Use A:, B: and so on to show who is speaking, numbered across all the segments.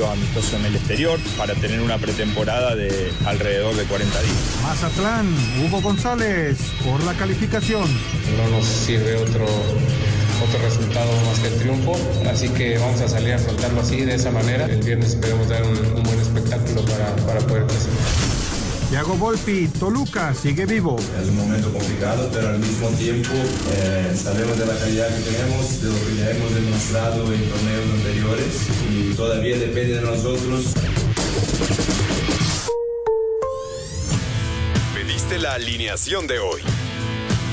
A: amistoso en el exterior para tener una pretemporada de alrededor de 40 días.
B: Mazatlán, Hugo González, por la calificación.
C: No nos sirve otro, otro resultado más que el triunfo, así que vamos a salir a afrontarlo así, de esa manera. El viernes esperemos dar un, un buen espectáculo para, para poder clasificar.
B: Thiago Volpi, Toluca sigue vivo.
D: Es un momento complicado, pero al mismo tiempo eh, sabemos de la calidad que tenemos, de lo que ya hemos demostrado en torneos anteriores y todavía depende de nosotros.
E: Pediste la alineación de hoy.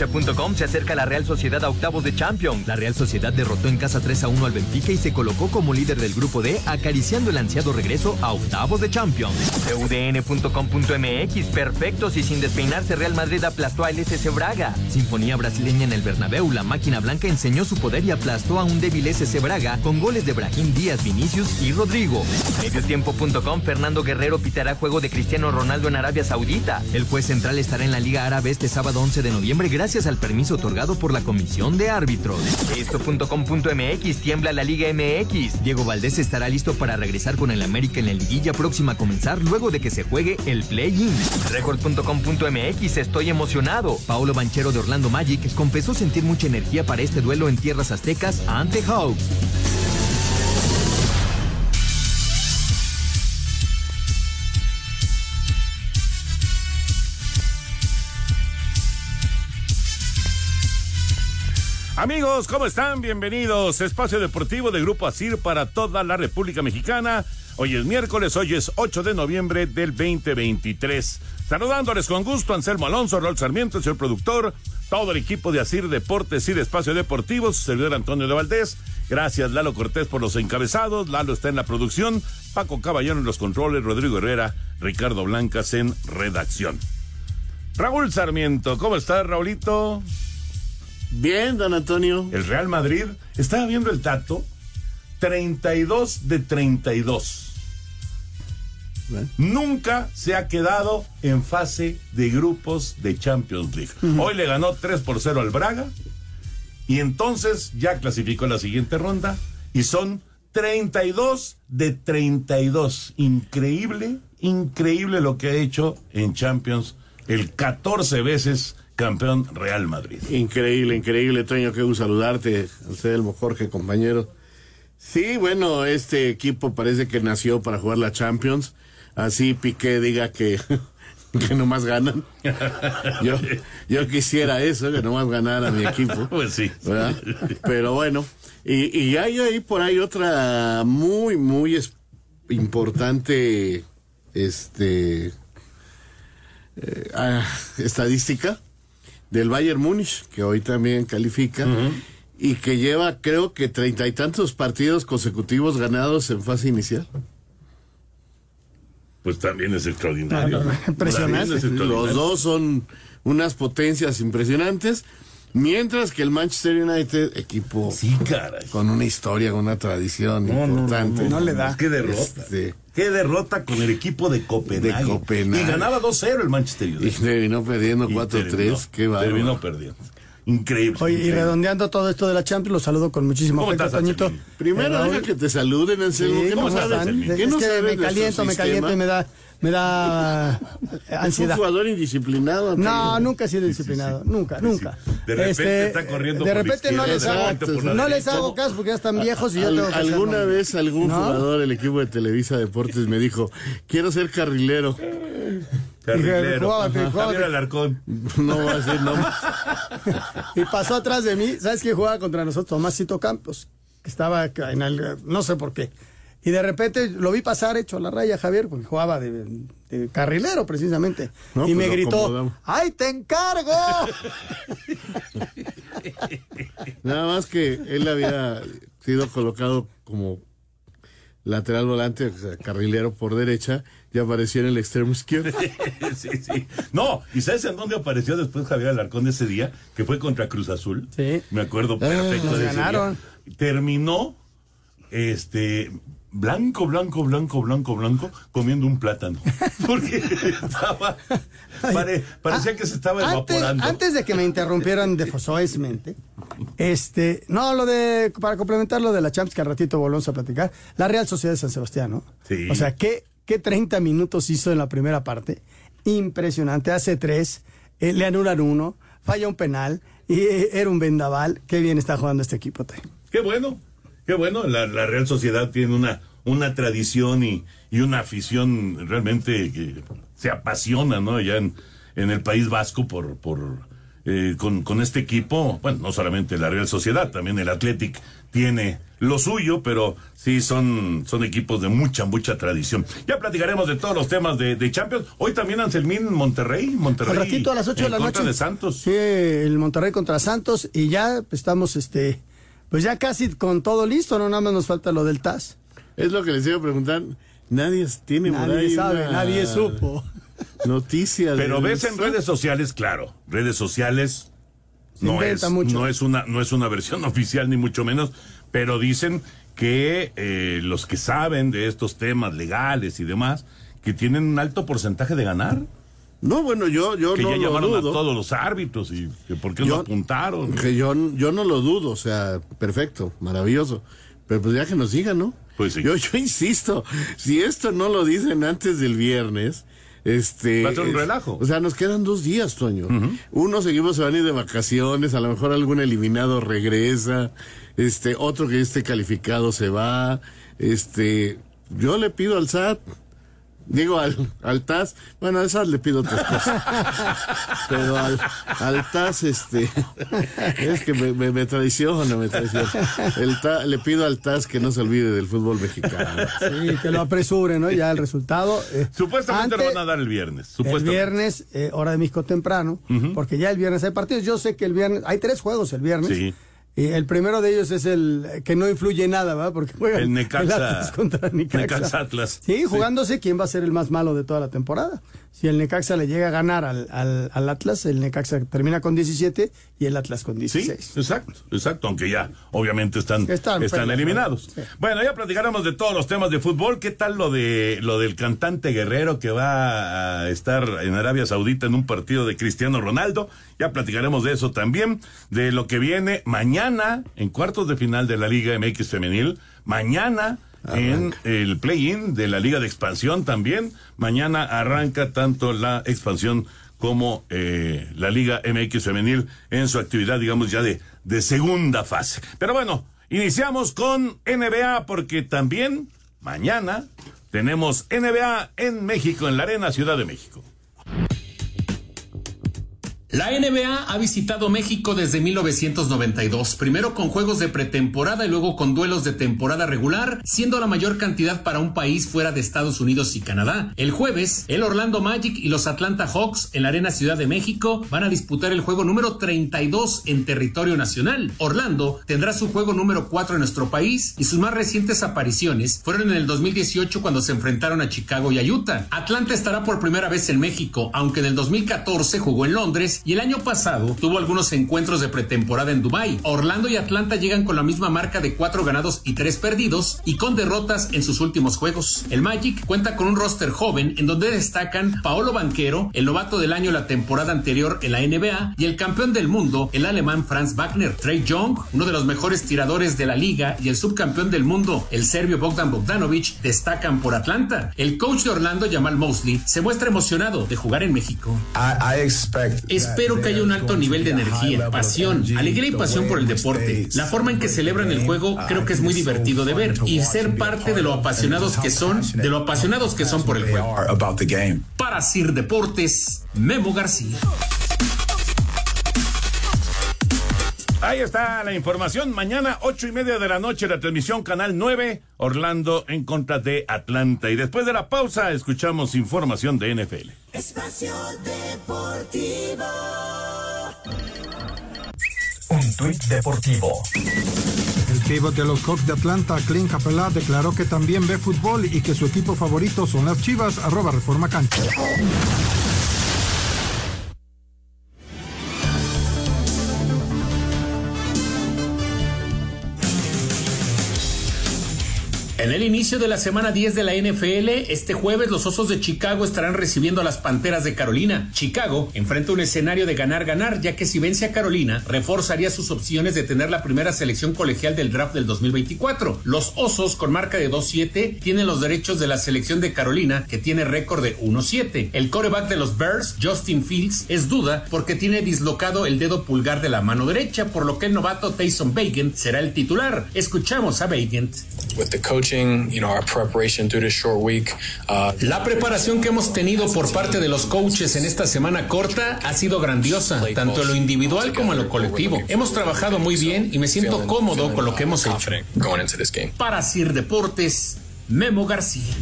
F: Cancha.com se acerca la Real Sociedad a octavos de Champions. La Real Sociedad derrotó en casa 3 a 1 al Benfica y se colocó como líder del grupo D, acariciando el ansiado regreso a octavos de Champions. UDN.com.mx, perfectos y sin despeinarse, Real Madrid aplastó a SC Braga. Sinfonía brasileña en el Bernabéu, la máquina blanca enseñó su poder y aplastó a un débil SC Braga con goles de Brahim Díaz, Vinicius y Rodrigo. Mediotiempo.com, Fernando Guerrero pitará juego de Cristiano Ronaldo en Arabia Saudita. El juez central estará en la Liga Árabe este sábado 11 de noviembre gracias al permiso otorgado por la Comisión de Árbitros. Esto.com.mx tiembla la Liga MX. Diego Valdés estará listo para regresar con el América en la liguilla próxima a comenzar luego de que se juegue el play-in. Record.com.mx estoy emocionado. Paolo Banchero de Orlando Magic confesó sentir mucha energía para este duelo en tierras aztecas ante Hawks.
G: Amigos, ¿cómo están? Bienvenidos. Espacio Deportivo de Grupo Asir para toda la República Mexicana. Hoy es miércoles, hoy es 8 de noviembre del 2023. Saludándoles con gusto Anselmo Alonso, Rol Sarmiento, el señor productor, todo el equipo de Asir Deportes y Espacio Deportivo, su servidor Antonio de Valdés. Gracias Lalo Cortés por los encabezados. Lalo está en la producción, Paco Caballón en los controles, Rodrigo Herrera, Ricardo Blancas en redacción. Raúl Sarmiento, ¿cómo estás, Raulito?
H: Bien, don Antonio.
G: El Real Madrid, estaba viendo el tato, 32 de 32. Nunca se ha quedado en fase de grupos de Champions League. Hoy le ganó 3 por 0 al Braga y entonces ya clasificó la siguiente ronda y son 32 de 32. Increíble, increíble lo que ha hecho en Champions el 14 veces campeón Real Madrid.
H: Increíble, increíble, Toño, que un saludarte, Anselmo, Jorge, compañero. Sí, bueno, este equipo parece que nació para jugar la Champions. Así Piqué diga que, que nomás ganan. Yo, yo quisiera eso, que nomás ganara mi equipo.
G: Pues sí.
H: ¿verdad? Pero bueno, y, y hay ahí por ahí otra muy, muy es- importante este eh, ah, estadística del Bayern Múnich, que hoy también califica, y que lleva creo que treinta y tantos partidos consecutivos ganados en fase inicial.
G: Pues también es extraordinario.
H: No, no, impresionante.
G: También es extraordinario.
H: Los dos son unas potencias impresionantes. Mientras que el Manchester United, equipo con una historia, con una tradición importante.
G: Qué derrota.
H: Este,
G: Qué derrota con el equipo de Copenhague.
H: De Copenhague.
G: Y ganaba 2-0 el Manchester
H: y
G: United.
H: terminó perdiendo
G: Y
H: 4-3.
G: terminó-
H: Qué bárbaro.
G: Terminó perdiendo. Increíble.
I: Oye, y redondeando todo esto de la Champions, los saludo con muchísimo
G: ¿Cómo
I: afecto, Toñito.
H: Primero,
I: Eh,
H: deja que te saluden, Anselmo.
I: Sí,
H: ¿Qué no
I: ¿cómo
H: sabes? ¿Qué
I: Es
H: no
I: que
H: sabes
I: me caliento, me caliento y me da, me da eh,
H: Es un
I: ansiedad.
H: jugador indisciplinado.
I: No,
H: Antonio.
I: nunca he sido disciplinado, nunca, nunca.
G: De repente
I: Este,
G: está corriendo
I: De
G: por la
I: repente no les hago,
H: por
I: no les hago caso porque ya están viejos y yo
H: Al-
I: tengo que
H: alguna
I: hacerlo.
H: vez algún
I: ¿No?
H: jugador del equipo de Televisa Deportes me dijo, quiero ser carrilero.
G: Carrilero. Javier Alarcón.
H: No va a ser, no.
I: Y pasó atrás de mí, ¿sabes quién jugaba contra nosotros? Tomásito Campos, que estaba en el, no sé por qué. Y de repente lo vi pasar hecho a la raya, Javier, porque jugaba de, de carrilero precisamente.
H: No,
I: y
H: pues
I: me
H: lo
I: gritó,
H: acomodamos.
I: ¡ay, te encargo!
H: Nada más que él había sido colocado como lateral volante, o sea, carrilero por derecha, y apareció en el extremo izquierdo.
G: sí, sí. No, ¿y sabes en dónde apareció después Javier Alarcón ese día? Que fue contra Cruz Azul.
I: Sí.
G: Me acuerdo
I: Ah,
G: perfecto
I: nos
G: de ese
I: ganaron.
G: día. Terminó, este, blanco, blanco, blanco, blanco, blanco, comiendo un plátano. Porque estaba, pare- parecía que se estaba
I: Ah, Antes,
G: evaporando.
I: antes de que me interrumpieran defosoesmente, este, no, lo de, para complementar lo de la Champions que al ratito volvemos a platicar, la Real Sociedad de San Sebastián, ¿no?
G: Sí.
I: O sea, ¿qué, qué 30 minutos hizo en la primera parte? Impresionante, hace tres, eh, le anulan uno, falla un penal, y eh, era un vendaval, qué bien está jugando este equipo, Tay.
G: Qué bueno, qué bueno. La, la Real Sociedad tiene una, una tradición y, y una afición realmente que se apasiona, ¿no? Ya en, en el País Vasco por, por eh, con, con este equipo. Bueno, no solamente la Real Sociedad, también el Athletic tiene lo suyo, pero sí son, son equipos de mucha, mucha tradición. Ya platicaremos de todos los temas de, de Champions. Hoy también Anselmín Monterrey, Monterrey.
I: Al ratito a las 8 de la noche.
G: de Santos.
I: Sí, el Monterrey contra Santos y ya estamos, este, pues ya casi con todo listo, no nada más nos falta lo del TAS.
H: Es lo que les iba a preguntar. Nadie tiene por
I: Nadie
H: ahí
I: sabe,
H: una
I: nadie supo.
H: Noticia
G: Pero ves en redes sociales, claro, redes sociales
I: Se
G: no
I: inventa
G: es,
I: mucho.
G: no es una no es una versión oficial ni mucho menos, pero dicen que eh, los que saben de estos temas legales y demás, que tienen un alto porcentaje de ganar,
H: No, bueno, yo, yo
G: que
H: no
G: ya
H: lo
G: llamaron a
H: dudo.
G: todos los árbitros y que por qué
H: Yo-
G: no apuntaron.
H: Que yo, yo no lo dudo, o sea, perfecto, maravilloso. Pero pues ya que nos digan, ¿no?
G: Pues sí.
H: Yo, yo insisto, si esto no lo dicen antes del viernes, este...
G: Va a ser un relajo.
H: O sea, nos quedan dos días, Toño. Uno seguimos se van a ir de vacaciones, a lo mejor algún eliminado regresa, este, otro que esté calificado se va, este... Yo le pido al SAT, digo al, al TAS, bueno, al SAT le pido otras cosas. Pero al, al TAS, este, es que me, me, me traiciona, me traiciona. El Ta- le pido al TAS que no se olvide del fútbol mexicano.
I: Sí, que lo apresure, ¿no? Ya el resultado. eh,
G: Supuestamente
I: antes-
G: lo van a dar el viernes.
I: El
G: Supuestamente.
I: viernes, eh, hora de México temprano, porque ya el viernes hay partidos. Yo sé que el viernes, hay tres juegos el viernes.
G: Sí.
I: Y el primero de ellos es el que no influye en nada, ¿verdad? Porque juegan
G: El Necaxa-
I: Atlas contra Necaxa.
G: Necaxa Atlas.
I: Sí, jugándose quién va a ser el más malo de toda la temporada. Si el Necaxa le llega a ganar al, al, al Atlas, el Necaxa termina con 17 y el Atlas con
G: Sí,
I: 16.
G: exacto, exacto, aunque ya obviamente están,
I: Están,
G: están,
I: pero-
G: eliminados.
I: sí.
G: Bueno, ya platicaremos de todos los temas de fútbol. ¿Qué tal lo de lo del cantante guerrero que va a estar en Arabia Saudita en un partido de Cristiano Ronaldo? Ya platicaremos de eso también, de lo que viene mañana en cuartos de final de la Liga MX femenil, mañana en el play-in de la Liga de Expansión también. Mañana arranca tanto la expansión como eh, la Liga MX femenil en su actividad, digamos, ya de, de segunda fase. Pero bueno, iniciamos con NBA porque también mañana tenemos NBA en México, en la Arena Ciudad de México.
J: La NBA ha visitado México desde 1992, primero con juegos de pretemporada y luego con duelos de temporada regular, siendo la mayor cantidad para un país fuera de Estados Unidos y Canadá. El jueves, el Orlando Magic y los Atlanta Hawks en la Arena Ciudad de México van a disputar el juego número 32 en territorio nacional. Orlando tendrá su juego número 4 en nuestro país y sus más recientes apariciones fueron en el 2018 cuando se enfrentaron a Chicago y a Utah. Atlanta estará por primera vez en México, aunque en el 2014 jugó en Londres y el año pasado tuvo algunos encuentros de pretemporada en Dubái. Orlando y Atlanta llegan con la misma marca de cuatro ganados y tres perdidos y con derrotas en sus últimos juegos. El Magic cuenta con un roster joven en donde destacan Paolo Banquero, el novato del año la temporada anterior en la NBA y el campeón del mundo, el alemán Franz Wagner. Trey Young, uno de los mejores tiradores de la liga y el subcampeón del mundo, el serbio Bogdan Bogdanovic, destacan por Atlanta. El coach de Orlando, Jamal Mosley, se muestra emocionado de jugar en México. Espero que haya un alto nivel de energía, pasión, alegría y pasión por el deporte. La forma en que celebran el juego creo que es muy divertido de ver y ser parte de lo apasionados que son, de lo apasionados que son por el juego. Para Sir Deportes, Memo García.
G: Ahí está la información. Mañana, ocho y media de la noche, la transmisión Canal 9, Orlando en contra de Atlanta. Y después de la pausa, escuchamos información de NFL.
K: Espacio Deportivo.
L: Un
M: tuit deportivo.
B: El pívot de los Cox de Atlanta, Clint Capela, declaró que también ve fútbol y que su equipo favorito son las Chivas, arroba Reforma Cancha.
J: En el inicio de la semana 10 de la NFL, este jueves los Osos de Chicago estarán recibiendo a las Panteras de Carolina. Chicago enfrenta un escenario de ganar-ganar, ya que si vence a Carolina, reforzaría sus opciones de tener la primera selección colegial del draft del 2024. Los Osos, con marca de 2-7, tienen los derechos de la selección de Carolina, que tiene récord de 1-7. El coreback de los Bears, Justin Fields, es duda porque tiene dislocado el dedo pulgar de la mano derecha, por lo que el novato Tyson Bacon será el titular. Escuchamos a Bacon. La preparación que hemos tenido por parte de los coaches en esta semana corta ha sido grandiosa, tanto en lo individual como en lo colectivo. Hemos trabajado muy bien y me siento cómodo con lo que hemos hecho. Para Sir Deportes, Memo García.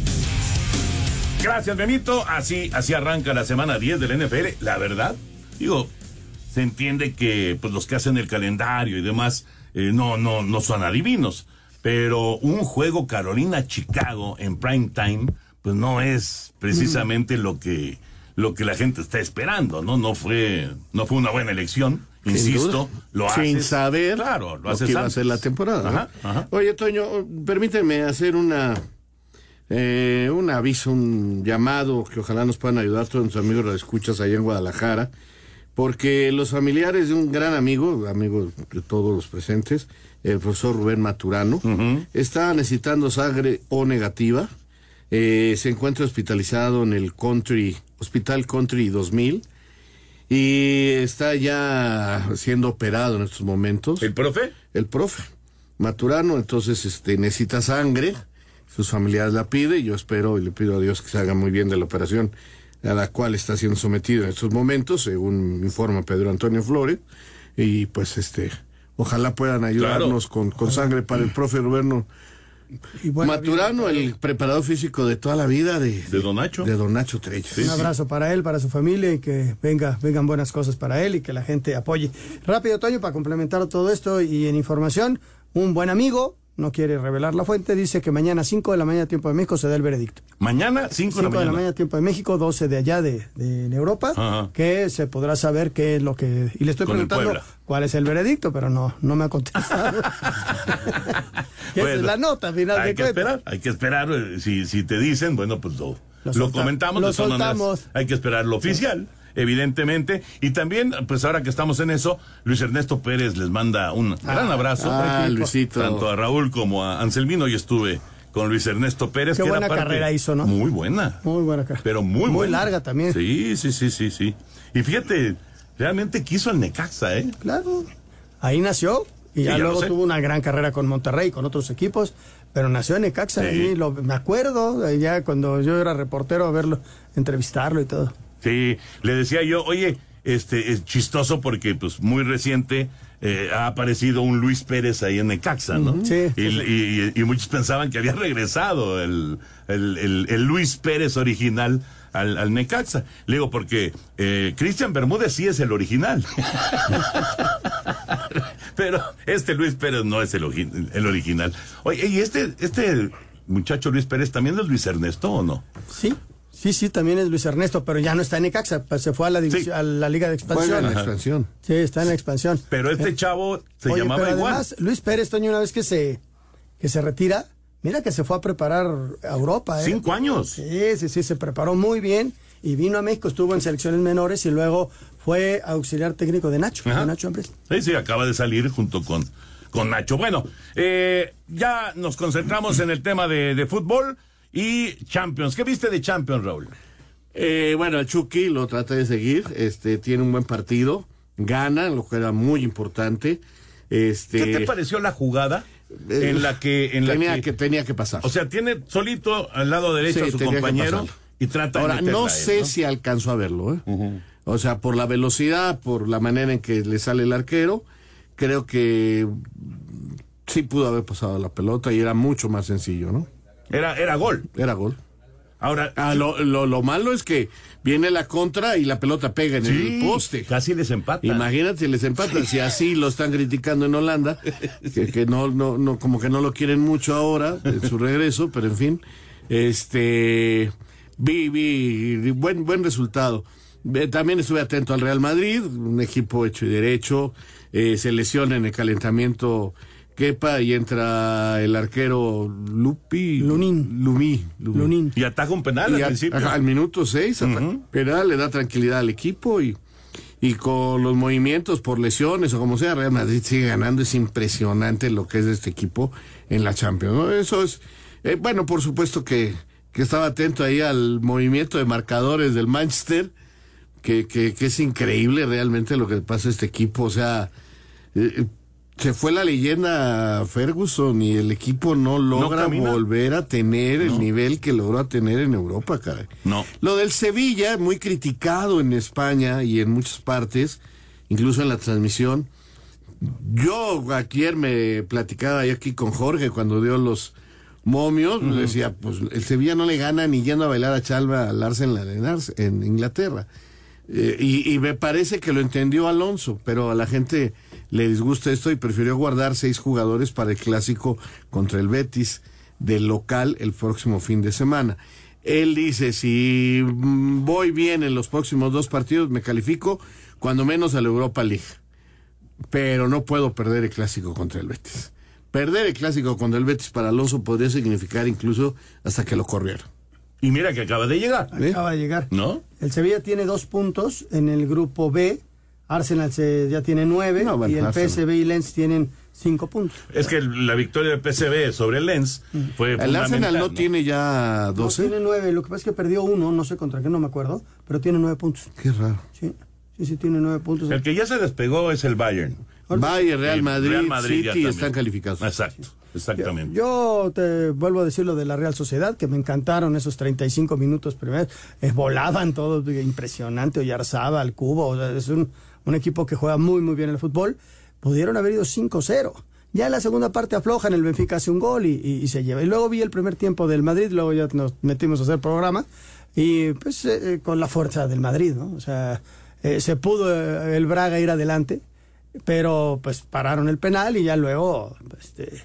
G: Gracias, Benito. Así, así arranca la semana 10 del NFL. La verdad, digo, se entiende que pues, los que hacen el calendario y demás eh, no, no, no son adivinos pero un juego Carolina-Chicago en prime time, pues no es precisamente lo que lo que la gente está esperando, ¿no? No fue no fue una buena elección, insisto, lo hace
H: sin saber
G: claro, lo,
H: lo que iba a ser la temporada. Oye, Toño, permíteme hacer una eh, un aviso, un llamado que ojalá nos puedan ayudar todos nuestros amigos los escuchas allá en Guadalajara, porque los familiares de un gran amigo, amigo de todos los presentes, el profesor Rubén Maturano, está necesitando sangre O negativa. Eh, se encuentra hospitalizado en el Country, Hospital Country 2000 y está ya siendo operado en estos momentos.
G: ¿El profe?
H: El profe. Maturano, entonces este, necesita sangre, sus familiares la piden, yo espero y le pido a Dios que se haga muy bien de la operación a la cual está siendo sometido en estos momentos, según informa Pedro Antonio Flores, y pues este Ojalá puedan ayudarnos con, con, sangre para el profe Roberto Maturano, el preparador físico de toda la vida de,
G: de Don Nacho.
H: De Don Nacho Trello.
I: Un abrazo para él, para su familia y que venga, vengan buenas cosas para él y que la gente apoye. Rápido, Toño, para complementar todo esto y en información, un buen amigo, no quiere revelar la fuente, dice que mañana 5 de la mañana tiempo de México se da el veredicto.
G: Mañana 5 de la mañana.
I: de la mañana tiempo de México, 12 de allá de, de Europa, Ajá. que se podrá saber qué es lo que... Y le estoy
G: Con
I: preguntando cuál es el veredicto, pero no, no me ha contestado. bueno, Esa es la nota, final
G: hay
I: de
G: que esperar, hay que esperar, eh, si, si te dicen, bueno, pues lo,
I: Lo
G: comentamos,
I: lo soltamos.
G: hay que esperar lo oficial. Evidentemente, y también, pues ahora que estamos en eso, Luis Ernesto Pérez les manda un gran abrazo,
H: ah, Luisito.
G: tanto a Raúl como a Anselmino. Y estuve con Luis Ernesto Pérez.
I: Qué
G: que era
I: buena
G: parte-
I: carrera hizo, ¿no?
G: Muy buena.
I: Muy buena carrera.
G: Pero muy,
I: Muy
G: buena.
I: larga también.
G: Sí, sí, sí, sí, sí. Y fíjate, realmente quiso el Necaxa, ¿eh?
I: Claro. Ahí nació y ya,
G: Sí, ya lo
I: luego tuvo una gran carrera con Monterrey, con otros equipos, pero nació en Necaxa.
G: Sí.
I: ahí lo- me acuerdo, eh, ya cuando yo era reportero, a verlo, entrevistarlo y todo.
G: Sí, le decía yo, oye, este es chistoso porque pues muy reciente eh, ha aparecido un Luis Pérez ahí en Necaxa, ¿no?
I: Sí,
G: y, y- y muchos pensaban que había regresado el, el- el- el Luis Pérez original al, al Necaxa. Le digo, porque eh, Cristian Bermúdez sí es el original. Pero este Luis Pérez no es el, el original. Oye, ¿y este, este muchacho Luis Pérez también es Luis Ernesto o no?
I: Sí, sí, sí, también es Luis Ernesto, pero ya no está en Necaxa, pues se fue a la,
G: Sí.
I: a la Liga de Expansión.
H: en expansión.
I: Sí, está en la expansión.
G: Pero este
I: Eh,
G: chavo se
I: Oye,
G: llamaba
I: pero
G: igual.
I: además, Luis Pérez, Toño, una vez que se, que se retira, mira que se fue a preparar a Europa. ¿eh?
G: Cinco años.
I: Sí, sí, sí, se preparó muy bien y vino a México, estuvo en selecciones menores y luego fue auxiliar técnico de Nacho,
G: Ajá.
I: de Nacho Ambriz.
G: Sí, sí, acaba de salir junto con, con Nacho. Bueno, eh, ya nos concentramos en el tema de, de fútbol y Champions. ¿Qué viste de Champions, Raúl?
H: Eh, bueno, el Chucky lo trata de seguir, este, tiene un buen partido, gana, lo que era muy importante. Este,
G: ¿Qué te pareció la jugada en la que... En la
H: tenía
G: que,
H: que, tenía que pasar.
G: O sea, tiene solito al lado derecho
H: Sí,
G: a su compañero y trata
H: Ahora,
G: de
H: no
G: él,
H: sé si alcanzó a verlo, ¿eh? O sea, por la velocidad, por la manera en que le sale el arquero, creo que sí pudo haber pasado la pelota y era mucho más sencillo, ¿no?
G: Era, era gol.
H: Era gol.
G: Ahora,
H: ah, lo, lo, lo, malo es que viene la contra y la pelota pega en el poste.
G: Casi les empata.
H: Imagínate, les empatan. Si así lo están criticando en Holanda, que, que, no, no, no, como que no lo quieren mucho ahora, en su regreso, pero en fin, este, vi, vi, buen, buen resultado. También estuve atento al Real Madrid, un equipo hecho y derecho, eh, se lesiona en el calentamiento Kepa y entra el arquero Lupi.
I: Lunín.
H: Lumí.
I: Lunín.
G: Y ataca un penal al principio.
H: al minuto seis, penal, le da tranquilidad al equipo y, y con los movimientos por lesiones o como sea, Real Madrid sigue ganando. Es impresionante lo que es este equipo en la Champions. Eso es, eh, bueno, por supuesto que, que estaba atento ahí al movimiento de marcadores del Manchester, que, que, que es increíble realmente lo que pasa a este equipo. O sea, eh, se fue la leyenda Ferguson y el equipo no logra volver a tener el nivel que logró tener en Europa, caray.
G: No.
H: Lo del Sevilla, muy criticado en España y en muchas partes, incluso en la transmisión. Yo ayer me platicaba aquí con Jorge cuando dio los momios, decía, pues el Sevilla no le gana ni yendo a bailar a Chalva al Arsenal en, en Inglaterra. Eh, y, y me parece que lo entendió Alonso, pero a la gente le disgusta esto y prefirió guardar seis jugadores para el clásico contra el Betis del local el próximo fin de semana. Él dice, si voy bien en los próximos dos partidos, me califico cuando menos a la Europa League. Pero no puedo perder el clásico contra el Betis. Perder el clásico contra el Betis para Alonso podría significar incluso hasta que lo corrieran.
G: Y mira que acaba de llegar.
I: Acaba de llegar.
G: ¿No?
I: El Sevilla tiene dos puntos en el grupo B Arsenal se, ya tiene nueve y el PSV y Lens tienen cinco puntos.
G: Es que la victoria del PSV sobre el Lens mm. fue
H: El Arsenal no, tiene ya doce.
I: tiene nueve, lo que pasa es que perdió uno, no sé contra qué, no me acuerdo, pero tiene nueve puntos.
H: Qué raro.
I: Sí, sí, sí tiene nueve puntos.
G: El que ya se despegó es el Bayern.
H: Bayern, Real Madrid, Real Madrid City están calificados.
G: Exacto. Exactamente.
I: Yo, te vuelvo a decir lo de la Real Sociedad, que me encantaron esos 35 minutos primeros. Eh, volaban todos, impresionante. Oyarzaba al cubo. O sea, es un, un equipo que juega muy, muy bien el fútbol, pudieron haber ido 5-0. Ya en la segunda parte aflojan, el Benfica hace un gol y, se lleva. Y luego vi el primer tiempo del Madrid, luego ya nos metimos a hacer programa, y pues eh, eh, con la fuerza del Madrid, ¿no? O sea, eh, se pudo el Braga ir adelante, pero pues pararon el penal y ya luego, este,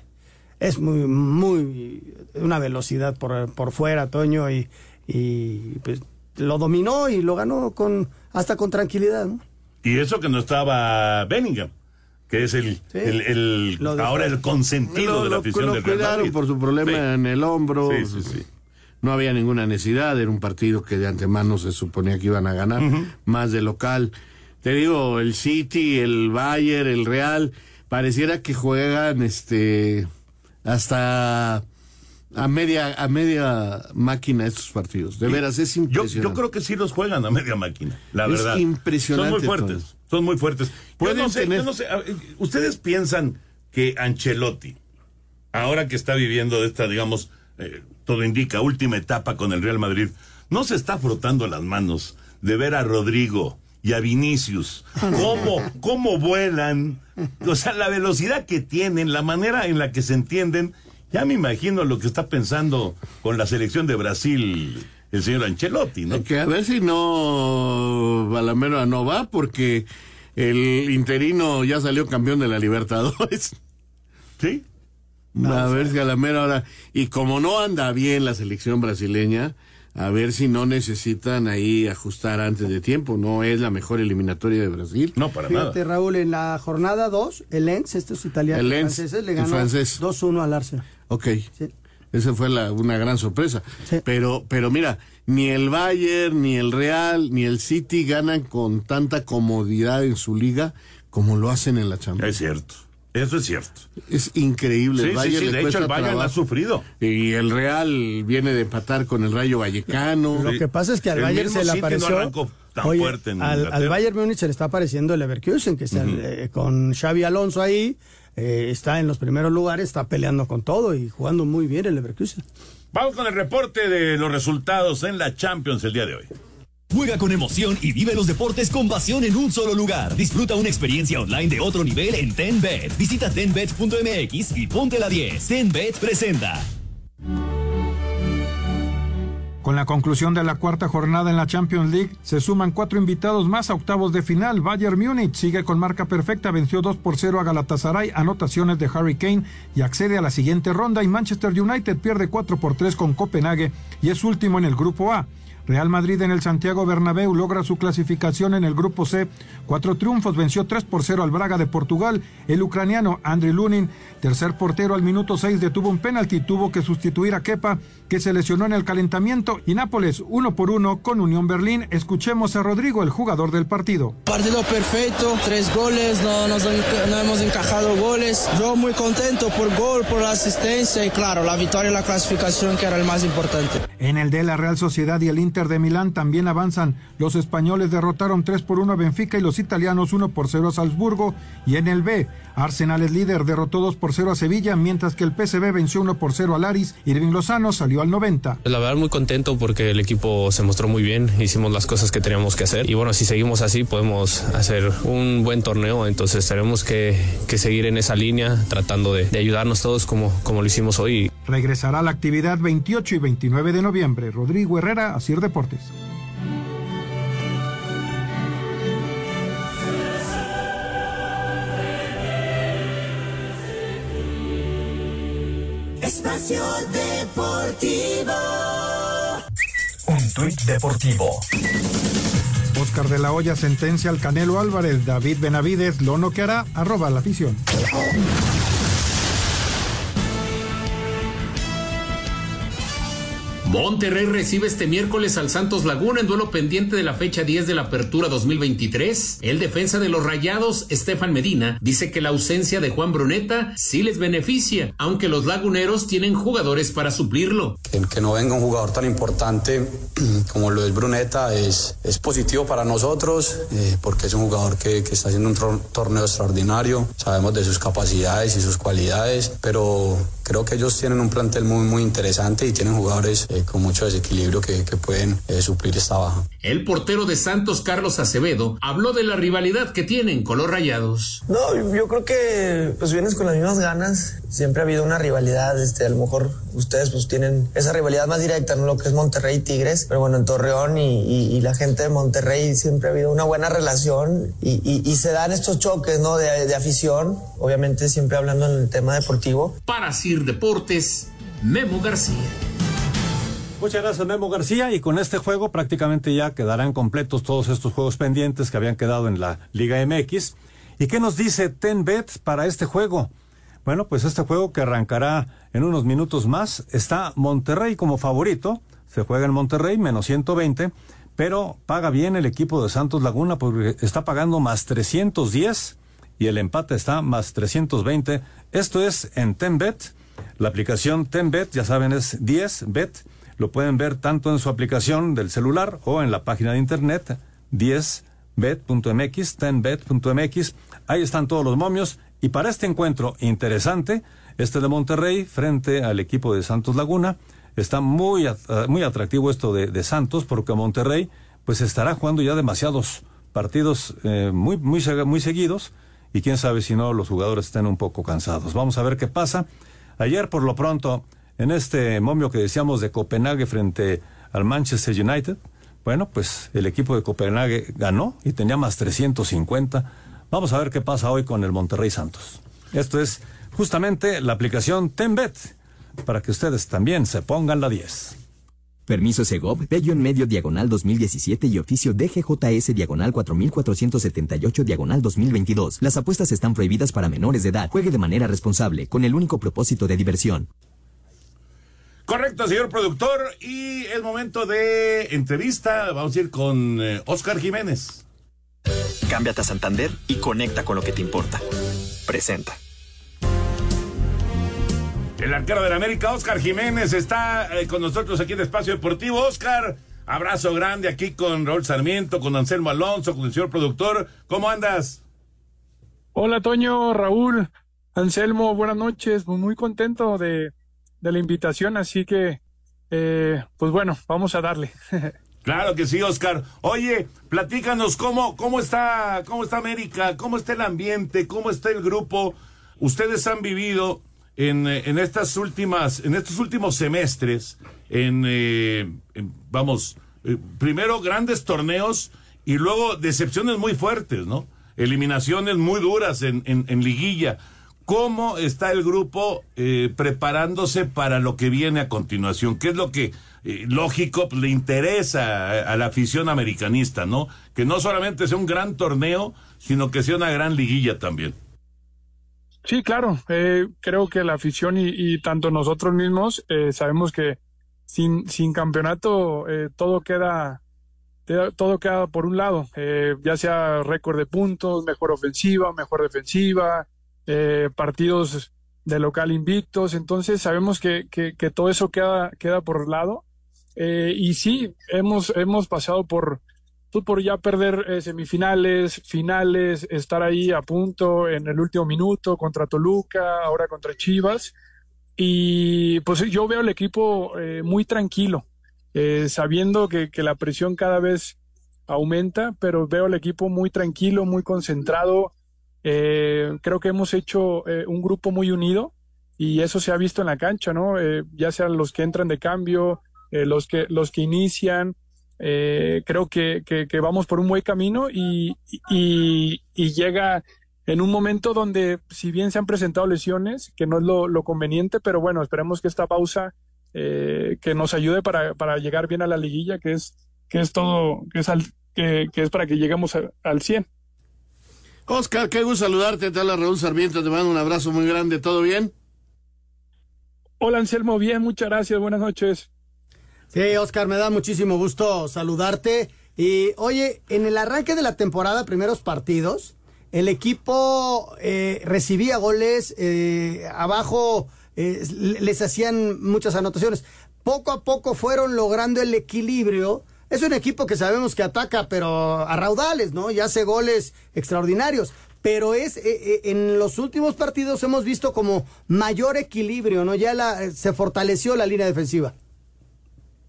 I: es muy, muy, una velocidad por, por fuera, Toño, y, y pues lo dominó y lo ganó con, hasta con tranquilidad, ¿no?
G: Y eso que no estaba Bellingham, que es el, el, ahora el consentido de la afición del Real Madrid.
H: por su problema en el hombro. no había ninguna necesidad, era un partido que de antemano se suponía que iban a ganar, más de local. Te digo, el City, el Bayern, el Real, pareciera que juegan este hasta a media, a media máquina estos partidos. De veras, es impresionante.
G: Yo, creo que sí los juegan a media máquina, la verdad.
H: Es impresionante.
G: Son muy fuertes, son muy fuertes. Pueden no sé, ustedes piensan que Ancelotti, ahora que está viviendo esta, digamos, eh, todo indica, última etapa con el Real Madrid, no se está frotando las manos de ver a Rodrigo y a Vinicius, cómo, cómo vuelan, o sea, la velocidad que tienen, la manera en la que se entienden, ya me imagino lo que está pensando con la selección de Brasil el señor Ancelotti, ¿no?
H: Que a ver si no Balamero no va porque el interino ya salió campeón de la Libertadores.
G: ¿Sí?
H: a ver si a la mera hora. Y como no anda bien la selección brasileña, a ver si no necesitan ahí ajustar antes de tiempo. No es la mejor eliminatoria de Brasil.
G: No, para Fíjate,
I: Raúl, en la jornada 2, el Lens, estos italianos
H: el Lens, franceses,
I: le ganó 2-1 al Arsenal.
H: Ok. Esa fue la, una gran sorpresa. Pero, pero mira, ni el Bayern, ni el Real, ni el City ganan con tanta comodidad en su liga como lo hacen en la Champions.
G: Es cierto. Eso es cierto.
H: Es increíble.
G: el Bayern de hecho el Bayern ha sufrido.
H: Y el Real viene de empatar con el Rayo Vallecano.
I: Lo que pasa es que al Bayern se le apareció... al, Bayern Múnich se le está apareciendo el Leverkusen, que está eh, con Xavi Alonso ahí, eh, está en los primeros lugares, está peleando con todo y jugando muy bien el Leverkusen.
G: Vamos con el reporte de los resultados en la Champions el día de hoy.
K: Juega con emoción y vive los deportes con pasión en un solo lugar. Disfruta una experiencia online de otro nivel en TenBet. Visita tenbet.mx y ponte la 10. TenBet presenta.
B: Con la conclusión de la cuarta jornada en la Champions League, se suman cuatro invitados más a octavos de final. Bayern Múnich sigue con marca perfecta, venció 2 por 0 a Galatasaray, anotaciones de Harry Kane y accede a la siguiente ronda. Y Manchester United pierde 4 por 3 con Copenhague y es último en el grupo A. Real Madrid en el Santiago Bernabéu logra su clasificación en el grupo C. Cuatro triunfos, venció 3 por 0 al Braga de Portugal. El ucraniano Andriy Lunin, tercer portero al minuto 6, detuvo un penalti y tuvo que sustituir a Kepa, que se lesionó en el calentamiento. Y Nápoles, uno por uno con Unión Berlín. Escuchemos a Rodrigo, el jugador del partido.
L: Partido perfecto, tres goles, no, nos, no hemos encajado goles. Yo muy contento por gol, por la asistencia y claro, la victoria y la clasificación que era el más importante.
B: En el de la Real Sociedad y el Inter de Milán también avanzan. Los españoles derrotaron 3 por 1 a Benfica y los italianos 1 por 0 a Salzburgo. Y en el B, Arsenal es líder, derrotó 2 por 0 a Sevilla, mientras que el PSV venció 1 por 0 a Aris. Irving Lozano salió al 90.
N: La verdad muy contento porque el equipo se mostró muy bien, hicimos las cosas que teníamos que hacer y bueno, si seguimos así podemos hacer un buen torneo, entonces tenemos que, que seguir en esa línea tratando de, de ayudarnos todos como, como lo hicimos hoy.
B: Regresará la actividad 28 y 29 de noviembre. Rodrigo Herrera, Asir Deportes.
O: Espacio Deportivo.
K: Un tuit deportivo.
B: Oscar de la Hoya sentencia al Canelo Álvarez. David Benavides lo noqueará. Arroba la afición.
J: Monterrey recibe este miércoles al Santos Laguna en duelo pendiente de la fecha 10 de la Apertura 2023. El defensa de los Rayados, Estefan Medina, dice que la ausencia de Juan Bruneta sí les beneficia, aunque los laguneros tienen jugadores para suplirlo.
P: El que no venga un jugador tan importante como lo es Bruneta es, positivo para nosotros eh, porque es un jugador que está haciendo un torneo extraordinario. Sabemos de sus capacidades y sus cualidades, pero creo que ellos tienen un plantel muy, muy interesante y tienen jugadores eh, con mucho desequilibrio que, que pueden eh, suplir esta baja.
J: El portero de Santos, Carlos Acevedo, habló de la rivalidad que tienen con los rayados.
Q: No, yo creo que pues vienes con las mismas ganas. Siempre ha habido una rivalidad, este, a lo mejor ustedes pues tienen esa rivalidad más directa, ¿no? Lo que es Monterrey y Tigres, pero bueno, en Torreón y, y, y la gente de Monterrey siempre ha habido una buena relación y, y se dan estos choques, ¿no? De, de, afición, obviamente siempre hablando en el tema deportivo.
J: Para Deportes, Memo García.
R: Muchas gracias Memo García y con este juego prácticamente ya quedarán completos todos estos juegos pendientes que habían quedado en la Liga MX. ¿Y qué nos dice Tenbet para este juego? Bueno, pues este juego que arrancará en unos minutos más está Monterrey como favorito. Se juega en Monterrey, menos 120, pero paga bien el equipo de Santos Laguna porque está pagando más 310 y el empate está más 320. Esto es en Tenbet. La aplicación Tenbet, ya saben, es 10bet. Lo pueden ver tanto en su aplicación del celular o en la página de internet 10bet.mx, 10bet.mx. Ahí están todos los momios. Y para este encuentro interesante, este de Monterrey frente al equipo de Santos Laguna, está muy, muy atractivo esto de, de Santos porque Monterrey pues estará jugando ya demasiados partidos eh, muy, muy, muy seguidos y quién sabe si no los jugadores estén un poco cansados. Vamos a ver qué pasa. Ayer por lo pronto en este momio que decíamos de Copenhague frente al Manchester United, bueno, pues el equipo de Copenhague ganó y tenía más 350. Vamos a ver qué pasa hoy con el Monterrey Santos. Esto es justamente la aplicación Tenbet para que ustedes también se pongan la 10.
S: Permiso Segov, Bello en medio diagonal 2017 y oficio DGJS diagonal 4478 diagonal 2022. Las apuestas están prohibidas para menores de edad. Juegue de manera responsable, con el único propósito de diversión.
G: Correcto, señor productor. Y el momento de entrevista, vamos a ir con eh, Oscar Jiménez.
T: Cámbiate a Santander y conecta con lo que te importa. Presenta.
G: El arquero del América, Oscar Jiménez, está eh, con nosotros aquí en Espacio Deportivo. Oscar, abrazo grande aquí con Raúl Sarmiento, con Anselmo Alonso, con el señor productor. ¿Cómo andas?
U: Hola, Toño, Raúl, Anselmo, buenas noches. Muy contento de, de la invitación, así que, eh, pues bueno, vamos a darle.
G: Claro que sí, Oscar. Oye, platícanos cómo, cómo está, cómo está América, cómo está el ambiente, cómo está el grupo. Ustedes han vivido en, eh, en estas últimas, en estos últimos semestres, en, eh, vamos, eh, primero grandes torneos y luego decepciones muy fuertes, ¿no? Eliminaciones muy duras en, en, liguilla. ¿Cómo está el grupo eh, preparándose para lo que viene a continuación? ¿Qué es lo que, eh, lógico, pues, le interesa a la afición americanista, ¿no? Que no solamente sea un gran torneo, sino que sea una gran liguilla también.
U: Sí, claro. Eh, creo que la afición y, y tanto nosotros mismos eh, sabemos que sin, sin campeonato eh, todo queda todo queda por un lado, eh, ya sea récord de puntos, mejor ofensiva, mejor defensiva, eh, partidos de local invictos. Entonces sabemos que, que, que todo eso queda queda por lado. Y sí, hemos hemos pasado por por ya perder eh, semifinales, finales, estar ahí a punto en el último minuto contra Toluca, ahora contra Chivas. Y pues yo veo al equipo eh, muy tranquilo, eh, sabiendo que, la presión cada vez aumenta, pero veo al equipo muy tranquilo, muy concentrado. Eh, creo que hemos hecho eh, un grupo muy unido y eso se ha visto en la cancha, ¿no? Ya sean los que entran de cambio, los que los que inician, eh, creo que, que, que vamos por un buen camino y, y, y llega en un momento donde, si bien se han presentado lesiones, que no es lo, lo conveniente, pero bueno, esperemos que esta pausa eh, que nos ayude para, para llegar bien a la liguilla, que es, que es todo, que es, al- que, que es para que lleguemos a- al 100.
H: Oscar, qué gusto saludarte. Te habla Raúl Sarmiento. Te mando un abrazo muy grande. ¿Todo bien?
U: Hola Anselmo, bien, muchas gracias, buenas noches.
I: Sí, Oscar, me da muchísimo gusto saludarte. Y oye, en el arranque de la temporada, primeros partidos, el equipo eh, recibía goles, eh, abajo eh, les hacían muchas anotaciones. Poco a poco fueron logrando el equilibrio. Es un equipo que sabemos que ataca, pero a raudales, ¿no? Y hace goles extraordinarios. Pero es eh, eh, en los últimos partidos hemos visto como mayor equilibrio, ¿no? Ya la- se fortaleció la línea defensiva.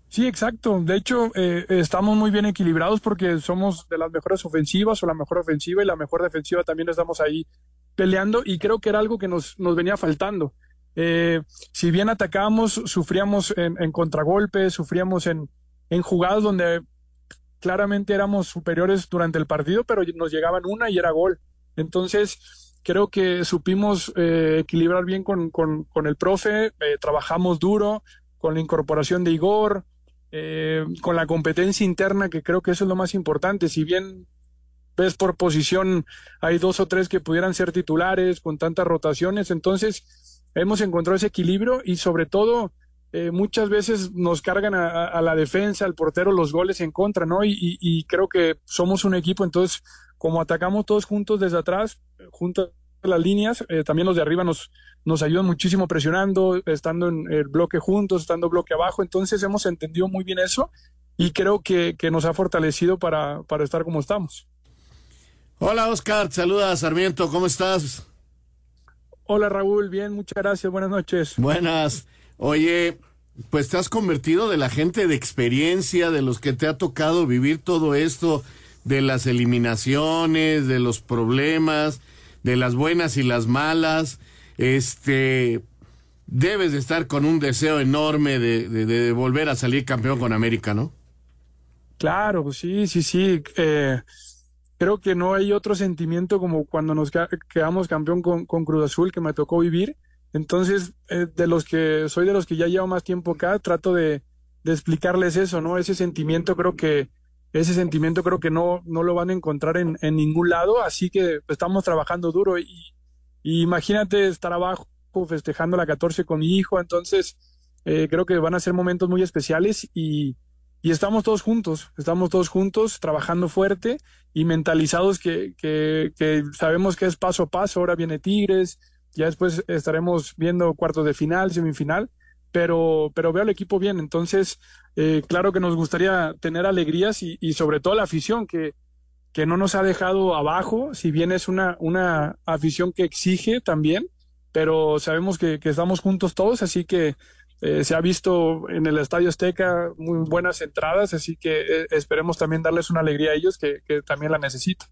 U: Sí, exacto. De hecho, eh, estamos muy bien equilibrados porque somos de las mejores ofensivas o la mejor ofensiva y la mejor defensiva también estamos ahí peleando y creo que era algo que nos, nos venía faltando. Eh, si bien atacábamos, sufríamos en, contragolpes, sufríamos en, en jugadas donde claramente éramos superiores durante el partido, pero nos llegaban una y era gol. Entonces, creo que supimos eh, equilibrar bien con, con, con el profe, eh, trabajamos duro con la incorporación de Igor, eh, con la competencia interna, que creo que eso es lo más importante. Si bien ves por posición, hay dos o tres que pudieran ser titulares con tantas rotaciones, entonces hemos encontrado ese equilibrio y sobre todo eh, muchas veces nos cargan a, la defensa, al portero los goles en contra, ¿no? Y, creo que somos un equipo, entonces como atacamos todos juntos desde atrás, juntos a las líneas, eh, también los de arriba nos, nos ayudan muchísimo presionando, estando en el bloque juntos, estando bloque abajo, entonces hemos entendido muy bien eso y creo que, que nos ha fortalecido para, para estar como estamos.
H: Hola, Oscar. Saluda Sarmiento. ¿Cómo estás?
U: Hola Raúl, bien, muchas gracias, buenas noches.
H: Buenas. Oye, pues te has convertido de la gente de experiencia, de los que te ha tocado vivir todo esto, de las eliminaciones, de los problemas, de las buenas y las malas. Este, debes de estar con un deseo enorme de, de- volver a salir campeón con América, ¿no?
U: Claro, sí, sí, sí. eh, creo que no hay otro sentimiento como cuando nos queda- quedamos campeón con, con Cruz Azul que me tocó vivir. Entonces, eh, de los que soy de los que ya llevo más tiempo acá, trato de, de explicarles eso, ¿no? Ese sentimiento creo que ese sentimiento creo que no, no lo van a encontrar en, en ningún lado, así que estamos trabajando duro y, y imagínate estar abajo festejando la 14 con mi hijo, entonces eh, creo que van a ser momentos muy especiales y, estamos todos juntos, estamos todos juntos trabajando fuerte y mentalizados que, que, que sabemos que es paso a paso, ahora viene Tigres, ya después estaremos viendo cuartos de final, semifinal, pero, pero veo al equipo bien, entonces eh, claro que nos gustaría tener alegrías y, y sobre todo la afición que, que no nos ha dejado abajo, si bien es una, una afición que exige también, pero sabemos que, que estamos juntos todos, así que eh, se ha visto en el Estadio Azteca muy buenas entradas, así que eh, esperemos también darles una alegría a ellos que, que también la necesitan.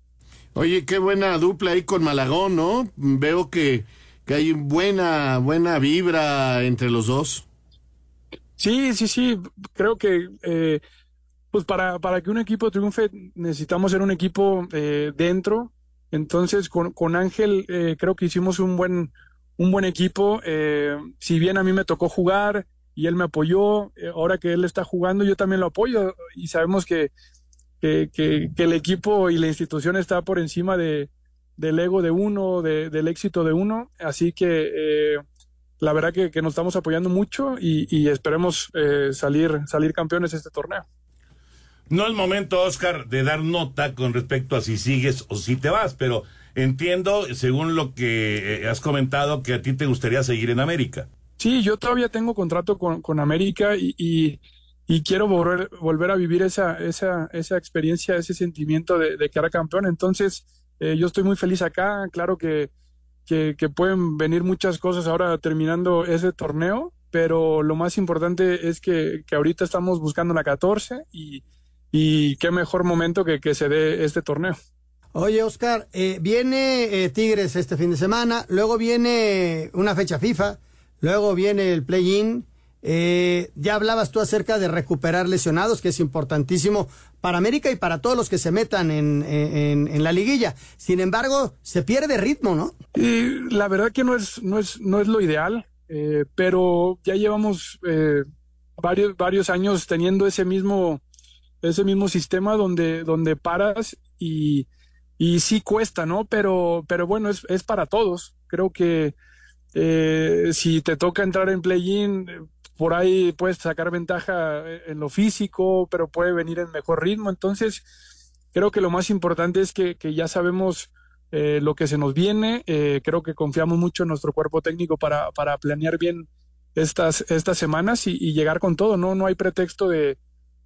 H: Oye, qué buena dupla ahí con Malagón, ¿no? Veo que, que hay buena, buena vibra entre los dos.
U: Sí, sí, sí. Creo que eh, pues para, para que un equipo triunfe necesitamos ser un equipo eh, dentro. Entonces con, con Ángel eh, creo que hicimos un buen, un buen equipo. Eh, si bien a mí me tocó jugar y él me apoyó, eh, ahora que él está jugando yo también lo apoyo y sabemos que, que, el equipo y la institución está por encima de, del ego de uno, de, del éxito de uno. Así que eh, la verdad que, que, nos estamos apoyando mucho y, y esperemos eh, salir, salir campeones de este torneo.
G: No es momento, Oscar, de dar nota con respecto a si sigues o si te vas, pero entiendo, según lo que eh, has comentado, que a ti te gustaría seguir en América.
U: Sí, yo todavía tengo contrato con, con América y, y, quiero volver, volver a vivir esa, esa, esa experiencia, ese sentimiento de, de quedar campeón. Entonces, eh, yo estoy muy feliz acá. Claro que, que, que, pueden venir muchas cosas ahora terminando ese torneo, pero lo más importante es que, que ahorita estamos buscando la 14 y, y qué mejor momento que, que se dé este torneo.
I: Oye, Oscar, eh, viene eh, Tigres este fin de semana, luego viene una fecha FIFA, luego viene el play-in. Eh, ya hablabas tú acerca de recuperar lesionados, que es importantísimo para América y para todos los que se metan en, en, en la liguilla. Sin embargo, se pierde ritmo, ¿no?
U: Y la verdad que no es, no es, no es lo ideal, eh, pero ya llevamos eh, varios, varios años teniendo ese mismo, ese mismo sistema donde, donde paras y, y sí cuesta, ¿no? Pero, pero bueno, es, es para todos. Creo que eh, si te toca entrar en play-in, por ahí puedes sacar ventaja en lo físico, pero puede venir en mejor ritmo. Entonces, creo que lo más importante es que, que ya sabemos eh, lo que se nos viene. Eh, creo que confiamos mucho en nuestro cuerpo técnico para, para planear bien estas, estas semanas y, y, llegar con todo. No, no hay pretexto de,